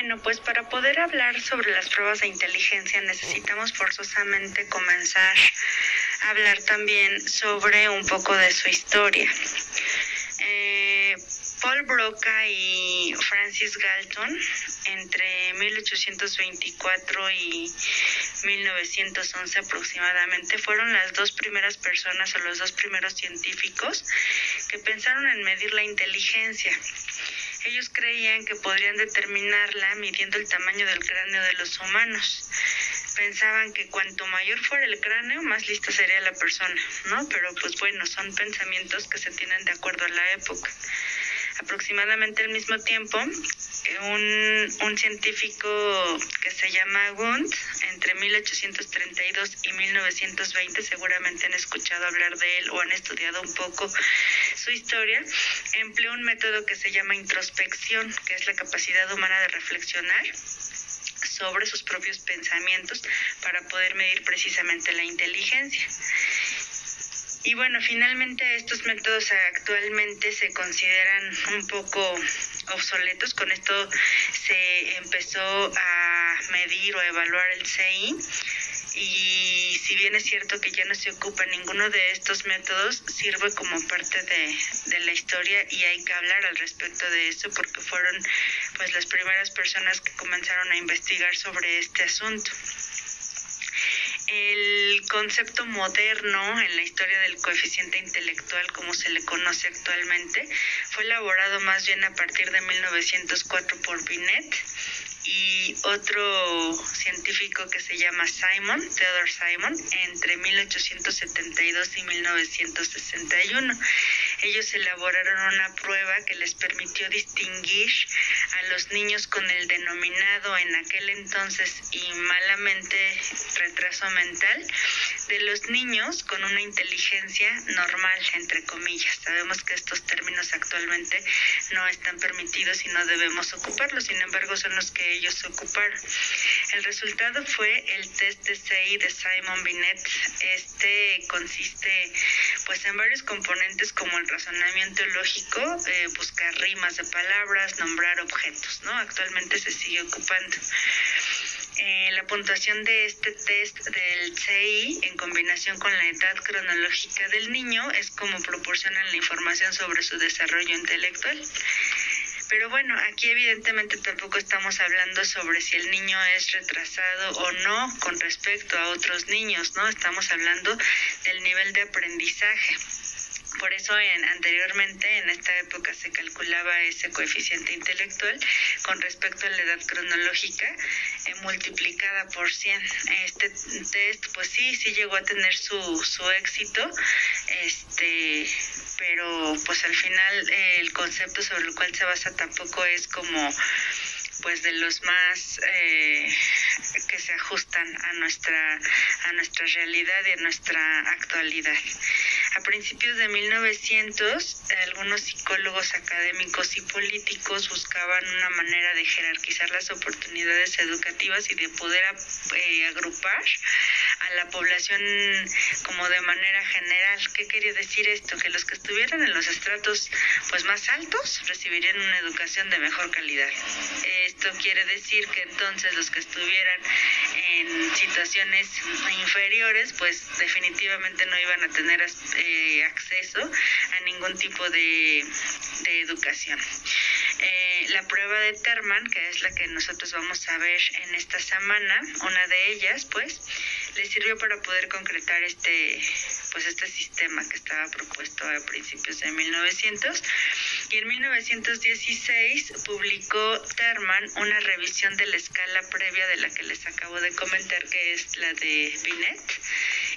Bueno, pues para poder hablar sobre las pruebas de inteligencia necesitamos forzosamente comenzar a hablar también sobre un poco de su historia. Eh, Paul Broca y Francis Galton, entre 1824 y 1911 aproximadamente, fueron las dos primeras personas o los dos primeros científicos que pensaron en medir la inteligencia. Ellos creían que podrían determinarla midiendo el tamaño del cráneo de los humanos. Pensaban que cuanto mayor fuera el cráneo, más lista sería la persona, ¿no? Pero pues bueno, son pensamientos que se tienen de acuerdo a la época aproximadamente al mismo tiempo, un, un científico que se llama Wundt, entre 1832 y 1920, seguramente han escuchado hablar de él o han estudiado un poco su historia, empleó un método que se llama introspección, que es la capacidad humana de reflexionar sobre sus propios pensamientos para poder medir precisamente la inteligencia. Y bueno, finalmente estos métodos actualmente se consideran un poco obsoletos. Con esto se empezó a medir o evaluar el CI y si bien es cierto que ya no se ocupa ninguno de estos métodos, sirve como parte de, de, la historia y hay que hablar al respecto de eso porque fueron pues las primeras personas que comenzaron a investigar sobre este asunto el concepto moderno en la historia del coeficiente intelectual, como se le conoce actualmente, fue elaborado más bien a partir de 1904 por Binet y otro científico que se llama Simon, Theodore Simon, entre 1872 y 1961. Ellos elaboraron una prueba que les permitió distinguir a los niños con el denominado en aquel entonces y malamente retraso mental de los niños con una inteligencia normal, entre comillas. Sabemos que estos términos actualmente no están permitidos y no debemos ocuparlos, sin embargo son los que ellos ocuparon. El resultado fue el test de CI de Simon Binet. Este consiste pues en varios componentes como el razonamiento lógico, eh, buscar rimas de palabras, nombrar objetos, ¿no? Actualmente se sigue ocupando. Eh, la puntuación de este test del CI en combinación con la edad cronológica del niño es como proporcionan la información sobre su desarrollo intelectual. Pero bueno, aquí evidentemente tampoco estamos hablando sobre si el niño es retrasado o no con respecto a otros niños, ¿no? Estamos hablando del nivel de aprendizaje. Por eso en, anteriormente, en esta época, se calculaba ese coeficiente intelectual con respecto a la edad cronológica eh, multiplicada por 100. Este test, pues sí, sí llegó a tener su, su éxito, este, pero pues al final el concepto sobre el cual se basa tampoco es como pues de los más eh, que se ajustan a nuestra a nuestra realidad y a nuestra actualidad. A principios de 1900, algunos psicólogos académicos y políticos buscaban una manera de jerarquizar las oportunidades educativas y de poder eh, agrupar a la población como de manera general. ¿Qué quería decir esto? Que los que estuvieran en los estratos pues más altos recibirían una educación de mejor calidad. Esto quiere decir que entonces los que estuvieran en situaciones inferiores pues definitivamente no iban a tener eh, acceso a ningún tipo de, de educación. Eh, la prueba de Terman, que es la que nosotros vamos a ver en esta semana, una de ellas, pues, le sirvió para poder concretar este, pues, este sistema que estaba propuesto a principios de 1900. Y en 1916 publicó Terman una revisión de la escala previa de la que les acabo de comentar, que es la de Binet.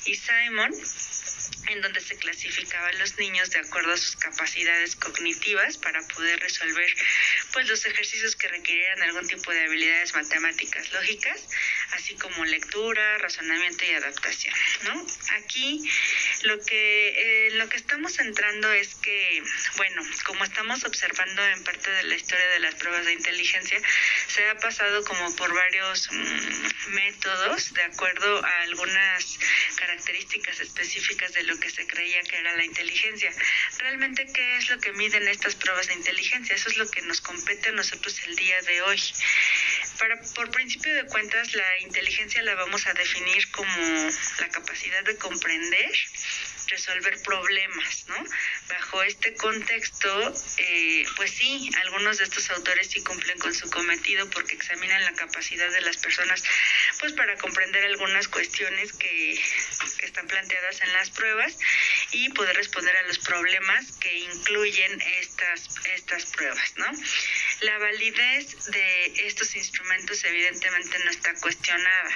Y Simon en donde se clasificaban los niños de acuerdo a sus capacidades cognitivas para poder resolver pues los ejercicios que requirieran algún tipo de habilidades matemáticas lógicas, así como lectura, razonamiento y adaptación, ¿no? Aquí lo que eh, lo que estamos entrando es que bueno, como estamos observando en parte de la historia de las pruebas de inteligencia, se ha pasado como por varios mm, métodos de acuerdo a algunas características específicas de lo que se creía que era la inteligencia. Realmente, ¿qué es lo que miden estas pruebas de inteligencia? Eso es lo que nos compete a nosotros el día de hoy. Para, por principio de cuentas, la inteligencia la vamos a definir como la capacidad de comprender, resolver problemas, ¿no? Bajo este contexto, eh, pues sí, algunos de estos autores sí cumplen con su cometido porque examinan la capacidad de las personas, pues para comprender algunas cuestiones que, que están planteadas en las pruebas y poder responder a los problemas que incluyen estas, estas pruebas, ¿no? La validez de estos instrumentos evidentemente no está cuestionada.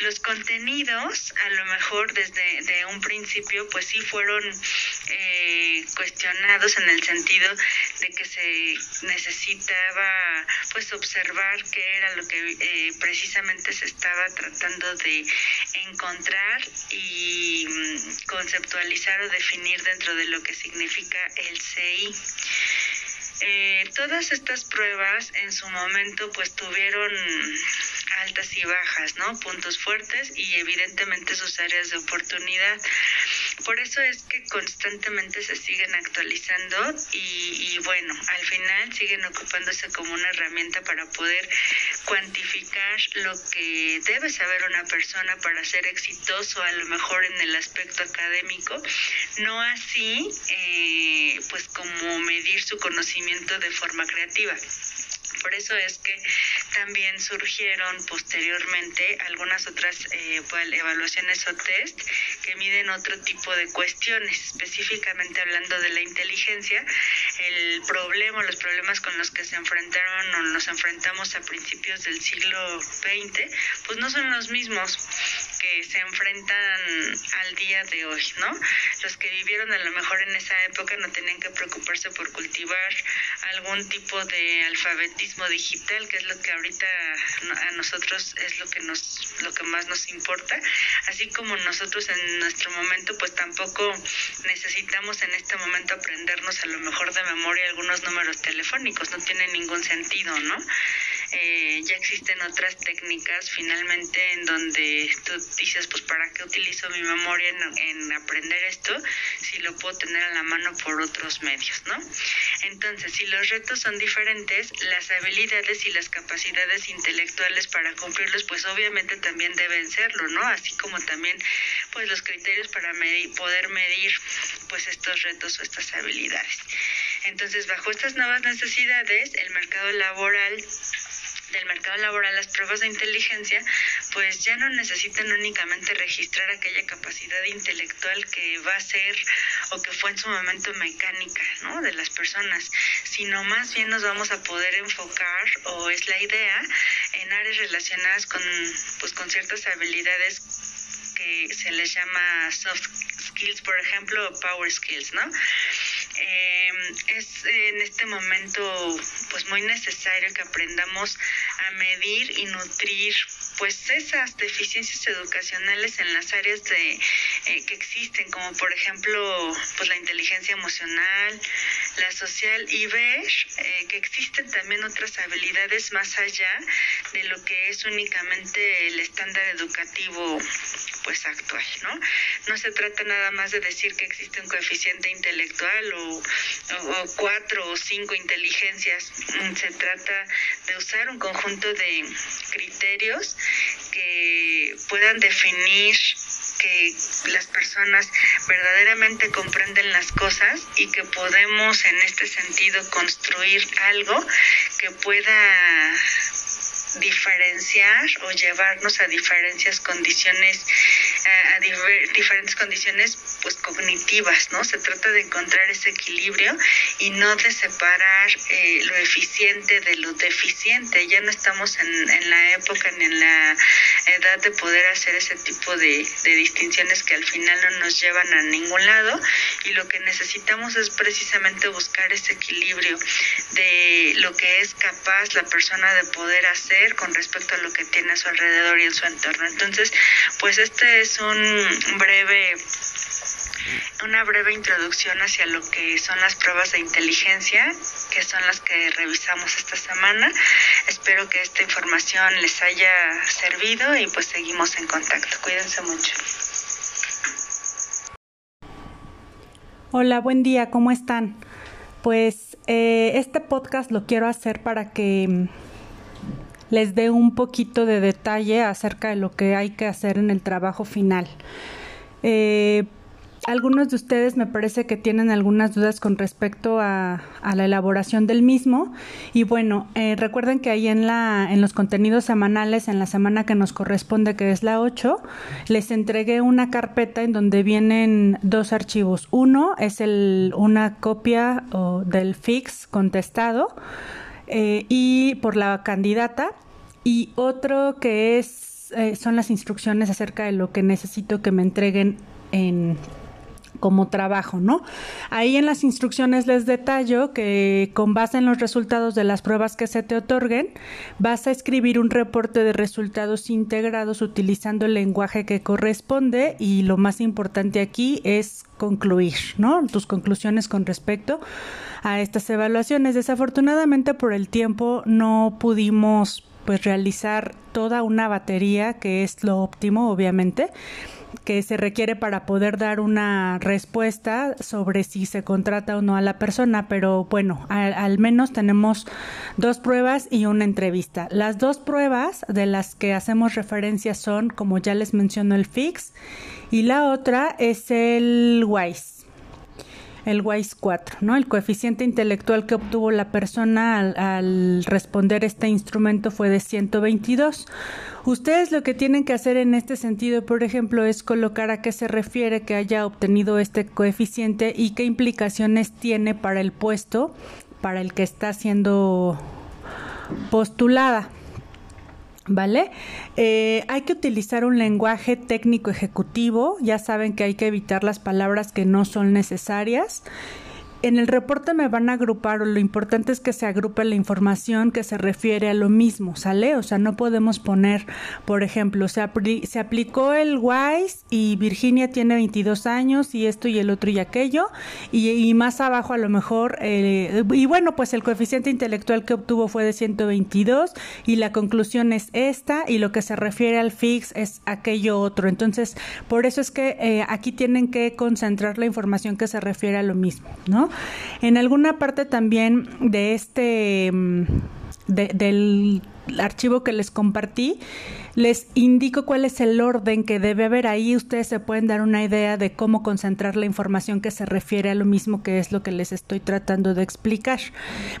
Los contenidos, a lo mejor desde de un principio, pues sí fueron eh, cuestionados en el sentido de que se necesitaba pues observar qué era lo que eh, precisamente se estaba tratando de encontrar y mm, conceptualizar o definir dentro de lo que significa el CI. Eh, todas estas pruebas en su momento pues tuvieron altas y bajas, ¿no? Puntos fuertes y evidentemente sus áreas de oportunidad. Por eso es que constantemente se siguen actualizando y, bueno, al final siguen ocupándose como una herramienta para poder cuantificar lo que debe saber una persona para ser exitoso, a lo mejor en el aspecto académico, no así eh, pues como medir su conocimiento de forma creativa. Por eso es que también surgieron posteriormente algunas otras eh, evaluaciones o test que miden otro tipo de cuestiones, específicamente hablando de la inteligencia, el problema, los problemas con los que se enfrentaron o nos enfrentamos a principios del siglo XX, pues no son los mismos que se enfrentan al día de hoy, ¿no? Los que vivieron a lo mejor en esa época no tenían que preocuparse por cultivar algún tipo de alfabetismo digital, que es lo que ahorita a nosotros es lo que nos lo que más nos importa, así como nosotros en nuestro momento pues tampoco necesitamos en este momento aprendernos a lo mejor de memoria algunos números telefónicos, no tiene ningún sentido, ¿no? Eh, ya existen otras técnicas finalmente en donde tú dices, pues para qué utilizo mi memoria en, aprender esto si lo puedo tener a la mano por otros medios, ¿no? Entonces, si los retos son diferentes, las habilidades y las capacidades intelectuales para cumplirlos, pues obviamente también deben serlo, ¿no? Así como también, pues los criterios para medir, poder medir, pues estos retos o estas habilidades. Entonces, bajo estas nuevas necesidades, el mercado laboral del mercado laboral, las pruebas de inteligencia, pues ya no necesitan únicamente registrar aquella capacidad intelectual que va a ser o que fue en su momento mecánica, ¿no? De las personas, sino más bien nos vamos a poder enfocar, o es la idea, en áreas relacionadas con, pues, con ciertas habilidades que se les llama soft skills, por ejemplo, o power skills, ¿no? Eh, es en este momento pues muy necesario que aprendamos a medir y nutrir pues esas deficiencias educacionales en las áreas de eh, que existen como por ejemplo pues la inteligencia emocional la social y ver eh, que existen también otras habilidades más allá de lo que es únicamente el estándar educativo pues actual, ¿no? No se trata nada más de decir que existe un coeficiente intelectual o, cuatro o cinco inteligencias, mm, se trata de usar un conjunto de criterios que puedan definir que las personas verdaderamente comprenden las cosas y que podemos en este sentido construir algo que pueda diferenciar o llevarnos a diferentes condiciones a, diferentes condiciones pues cognitivas no se trata de encontrar ese equilibrio y no de separar eh, lo eficiente de lo deficiente. Ya no estamos en, en, la época ni en la edad de poder hacer ese tipo de, de distinciones que al final no nos llevan a ningún lado y lo que necesitamos es precisamente buscar ese equilibrio de lo que es capaz la persona de poder hacer con respecto a lo que tiene a su alrededor y en su entorno. Entonces, pues este es un breve una breve introducción hacia lo que son las pruebas de inteligencia, que son las que revisamos esta semana. Espero que esta información les haya servido y pues seguimos en contacto. Cuídense mucho. Hola, buen día, ¿cómo están? Pues eh, este podcast lo quiero hacer para que les dé un poquito de detalle acerca de lo que hay que hacer en el trabajo final. Eh, algunos de ustedes me parece que tienen algunas dudas con respecto a, la elaboración del mismo. Y bueno, eh, recuerden que ahí en, la, en los contenidos semanales, en la semana que nos corresponde, que es la 8, les entregué una carpeta en donde vienen dos archivos. Uno es el, una copia del fix contestado eh, y por la candidata y otro que es eh, son las instrucciones acerca de lo que necesito que me entreguen en como trabajo, ¿no? Ahí en las instrucciones les detallo que con base en los resultados de las pruebas que se te otorguen, vas a escribir un reporte de resultados integrados utilizando el lenguaje que corresponde y lo más importante aquí es concluir, ¿no? Tus conclusiones con respecto a estas evaluaciones. Desafortunadamente por el tiempo no pudimos pues realizar toda una batería que es lo óptimo, obviamente que se requiere para poder dar una respuesta sobre si se contrata o no a la persona, pero bueno, al, menos tenemos dos pruebas y una entrevista. Las dos pruebas de las que hacemos referencia son, como ya les menciono, el FIX y la otra es el WISE el WISE 4, ¿no? El coeficiente intelectual que obtuvo la persona al, al, responder este instrumento fue de 122. Ustedes lo que tienen que hacer en este sentido, por ejemplo, es colocar a qué se refiere que haya obtenido este coeficiente y qué implicaciones tiene para el puesto para el que está siendo postulada. ¿Vale? Eh, hay que utilizar un lenguaje técnico ejecutivo, ya saben que hay que evitar las palabras que no son necesarias en el reporte me van a agrupar, o lo importante es que se agrupe la información que se refiere a lo mismo, ¿sale? O sea, no podemos poner, por ejemplo, se, se aplicó el WISE y Virginia tiene 22 años y esto y el otro y aquello, y, más abajo a lo mejor, eh, y bueno, pues el coeficiente intelectual que obtuvo fue de 122 y la conclusión es esta y lo que se refiere al FIX es aquello otro. Entonces, por eso es que eh, aquí tienen que concentrar la información que se refiere a lo mismo, ¿no? En alguna parte también de este, mm, del archivo que les compartí, les indico cuál es el orden que debe haber ahí. Ustedes se pueden dar una idea de cómo concentrar la información que se refiere a lo mismo que es lo que les estoy tratando de explicar.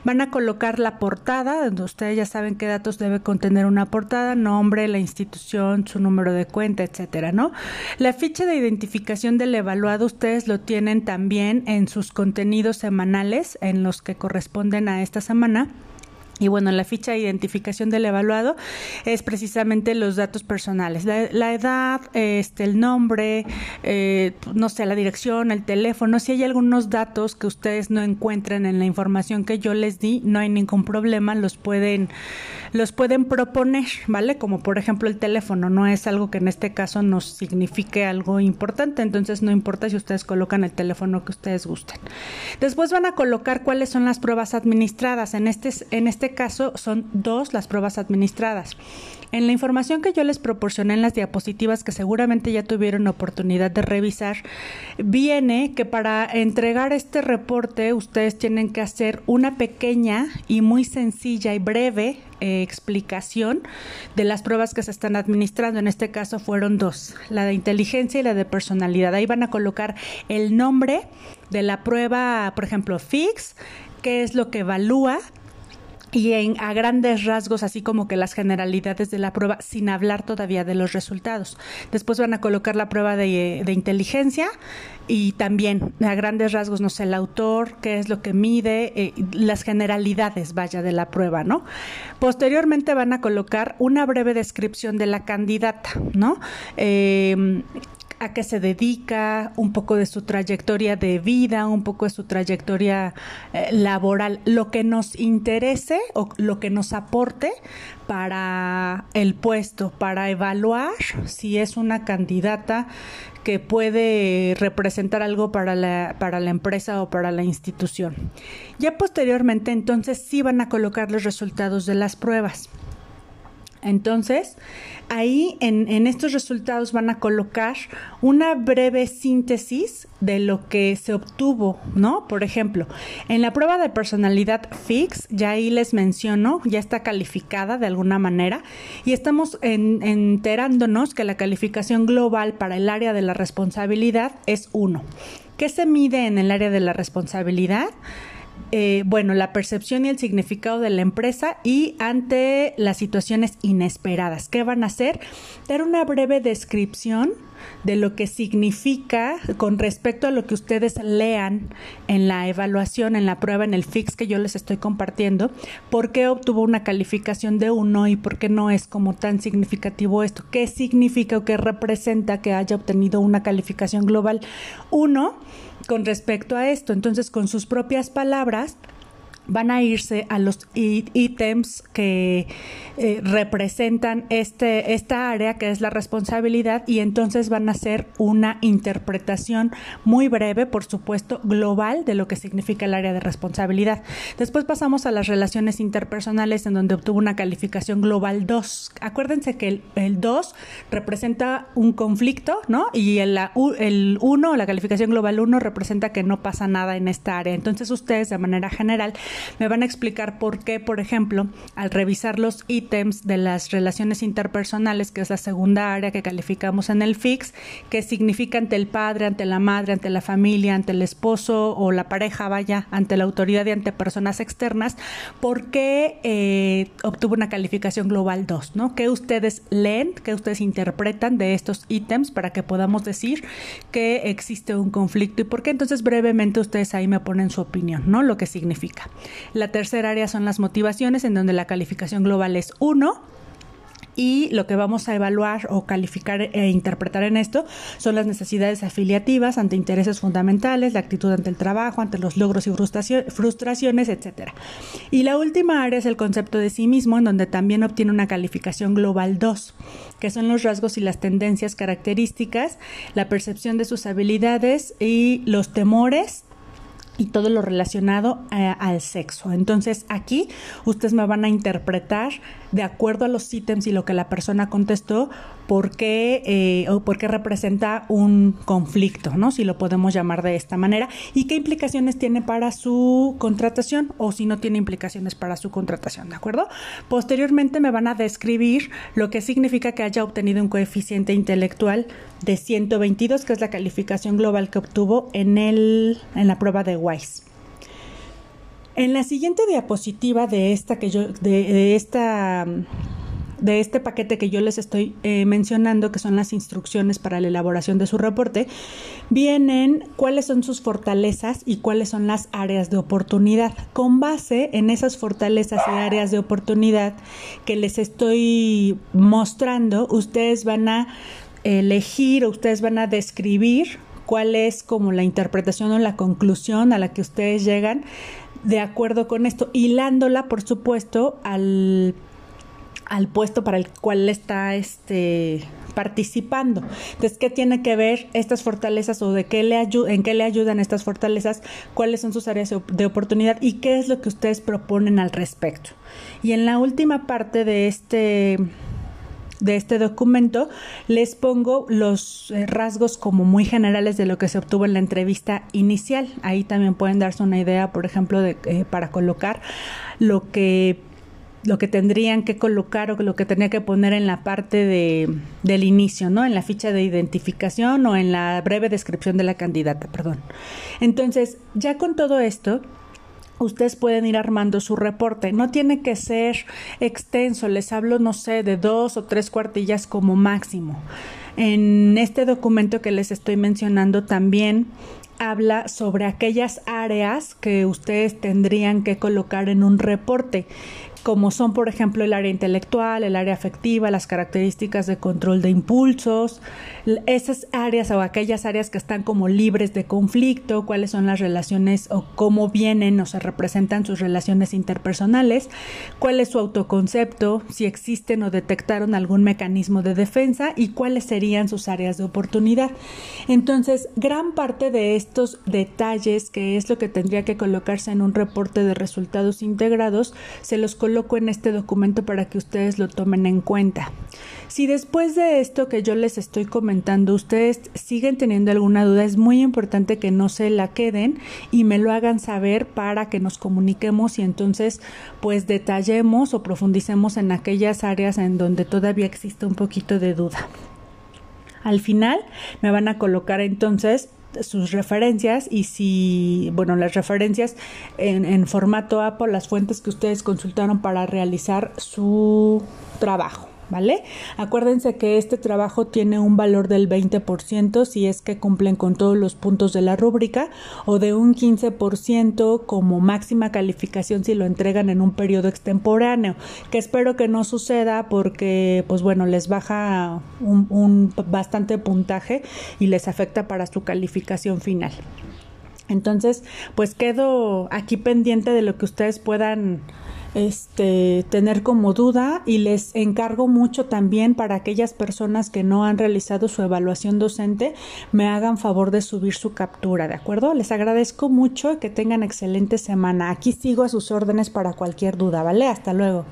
Van a colocar la portada, donde ustedes ya saben qué datos debe contener una portada, nombre, la institución, su número de cuenta, etcétera, ¿no? La ficha de identificación del evaluado ustedes lo tienen también en sus contenidos semanales en los que corresponden a esta semana y bueno, la ficha de identificación del evaluado es precisamente los datos personales, la, edad, este, el nombre, eh, no sé, la dirección, el teléfono. Si hay algunos datos que ustedes no encuentran en la información que yo les di, no hay ningún problema, los pueden, los pueden proponer, ¿vale? Como por ejemplo el teléfono, no es algo que en este caso nos signifique algo importante, entonces no importa si ustedes colocan el teléfono que ustedes gusten. Después van a colocar cuáles son las pruebas administradas. En este, en este este caso son dos las pruebas administradas. En la información que yo les proporcioné en las diapositivas que seguramente ya tuvieron oportunidad de revisar, viene que para entregar este reporte ustedes tienen que hacer una pequeña y muy sencilla y breve eh, explicación de las pruebas que se están administrando. En este caso fueron dos, la de inteligencia y la de personalidad. Ahí van a colocar el nombre de la prueba, por ejemplo, FIX, qué es lo que evalúa, y en, a grandes rasgos, así como que las generalidades de la prueba, sin hablar todavía de los resultados. Después van a colocar la prueba de, inteligencia y también a grandes rasgos, no sé, el autor, qué es lo que mide, eh, las generalidades, vaya, de la prueba, ¿no? Posteriormente van a colocar una breve descripción de la candidata, ¿no? Eh, a qué se dedica, un poco de su trayectoria de vida, un poco de su trayectoria eh, laboral, lo que nos interese o lo que nos aporte para el puesto, para evaluar si es una candidata que puede representar algo para la, para la empresa o para la institución. Ya posteriormente entonces sí van a colocar los resultados de las pruebas. Entonces, ahí en, estos resultados van a colocar una breve síntesis de lo que se obtuvo, ¿no? Por ejemplo, en la prueba de personalidad FIX, ya ahí les menciono, ya está calificada de alguna manera y estamos enterándonos que la calificación global para el área de la responsabilidad es 1. ¿Qué se mide en el área de la responsabilidad? Eh, bueno, la percepción y el significado de la empresa y ante las situaciones inesperadas. ¿Qué van a hacer? Dar una breve descripción de lo que significa con respecto a lo que ustedes lean en la evaluación, en la prueba, en el fix que yo les estoy compartiendo, por qué obtuvo una calificación de uno y por qué no es como tan significativo esto, qué significa o qué representa que haya obtenido una calificación global 1 con respecto a esto. Entonces, con sus propias palabras, van a irse a los ítems que eh, representan este, esta área que es la responsabilidad y entonces van a hacer una interpretación muy breve, por supuesto, global de lo que significa el área de responsabilidad. Después pasamos a las relaciones interpersonales en donde obtuvo una calificación global 2. Acuérdense que el, 2 representa un conflicto, ¿no? Y el, el 1, la calificación global 1 representa que no pasa nada en esta área. Entonces ustedes de manera general me van a explicar por qué, por ejemplo, al revisar los ítems de las relaciones interpersonales, que es la segunda área que calificamos en el FIX, que significa ante el padre, ante la madre, ante la familia, ante el esposo o la pareja, vaya, ante la autoridad y ante personas externas, por qué eh, obtuvo una calificación global 2, ¿no? ¿Qué ustedes leen, qué ustedes interpretan de estos ítems para que podamos decir que existe un conflicto y por qué entonces brevemente ustedes ahí me ponen su opinión, ¿no? Lo que significa. La tercera área son las motivaciones, en donde la calificación global es 1 y lo que vamos a evaluar o calificar e interpretar en esto son las necesidades afiliativas ante intereses fundamentales, la actitud ante el trabajo, ante los logros y frustraciones, etc. Y la última área es el concepto de sí mismo, en donde también obtiene una calificación global 2, que son los rasgos y las tendencias características, la percepción de sus habilidades y los temores y todo lo relacionado eh, al sexo. Entonces aquí ustedes me van a interpretar de acuerdo a los ítems y lo que la persona contestó, por qué eh, o por qué representa un conflicto, ¿no? Si lo podemos llamar de esta manera y qué implicaciones tiene para su contratación o si no tiene implicaciones para su contratación, ¿de acuerdo? Posteriormente me van a describir lo que significa que haya obtenido un coeficiente intelectual de 122, que es la calificación global que obtuvo en el en la prueba de WISE. En la siguiente diapositiva de esta que yo, de, esta de este paquete que yo les estoy eh, mencionando, que son las instrucciones para la elaboración de su reporte, vienen cuáles son sus fortalezas y cuáles son las áreas de oportunidad. Con base en esas fortalezas y áreas de oportunidad que les estoy mostrando, ustedes van a elegir o ustedes van a describir cuál es como la interpretación o la conclusión a la que ustedes llegan de acuerdo con esto, hilándola, por supuesto, al, al puesto para el cual está este participando. Entonces, ¿qué tiene que ver estas fortalezas o de qué le en qué le ayudan estas fortalezas? ¿Cuáles son sus áreas de oportunidad y qué es lo que ustedes proponen al respecto? Y en la última parte de este de este documento les pongo los eh, rasgos como muy generales de lo que se obtuvo en la entrevista inicial. Ahí también pueden darse una idea, por ejemplo, de, eh, para colocar lo que lo que tendrían que colocar o lo que tenía que poner en la parte de, del inicio, ¿no? En la ficha de identificación o en la breve descripción de la candidata, perdón. Entonces, ya con todo esto, ustedes pueden ir armando su reporte. No tiene que ser extenso, les hablo, no sé, de dos o tres cuartillas como máximo. En este documento que les estoy mencionando también habla sobre aquellas áreas que ustedes tendrían que colocar en un reporte como son por ejemplo el área intelectual, el área afectiva, las características de control de impulsos, esas áreas o aquellas áreas que están como libres de conflicto, cuáles son las relaciones o cómo vienen o se representan sus relaciones interpersonales, cuál es su autoconcepto, si existen o detectaron algún mecanismo de defensa y cuáles serían sus áreas de oportunidad. Entonces, gran parte de estos detalles, que es lo que tendría que colocarse en un reporte de resultados integrados, se los coloco en este documento para que ustedes lo tomen en cuenta. Si después de esto que yo les estoy comentando ustedes siguen teniendo alguna duda, es muy importante que no se la queden y me lo hagan saber para que nos comuniquemos y entonces pues detallemos o profundicemos en aquellas áreas en donde todavía existe un poquito de duda. Al final me van a colocar entonces sus referencias y si, bueno, las referencias en, en formato Apple, las fuentes que ustedes consultaron para realizar su trabajo. ¿Vale? Acuérdense que este trabajo tiene un valor del 20% si es que cumplen con todos los puntos de la rúbrica o de un 15% como máxima calificación si lo entregan en un periodo extemporáneo, que espero que no suceda porque, pues bueno, les baja un, un bastante puntaje y les afecta para su calificación final. Entonces, pues quedo aquí pendiente de lo que ustedes puedan este, tener como duda y les encargo mucho también para aquellas personas que no han realizado su evaluación docente, me hagan favor de subir su captura, ¿de acuerdo? Les agradezco mucho y que tengan excelente semana. Aquí sigo a sus órdenes para cualquier duda, ¿vale? Hasta luego.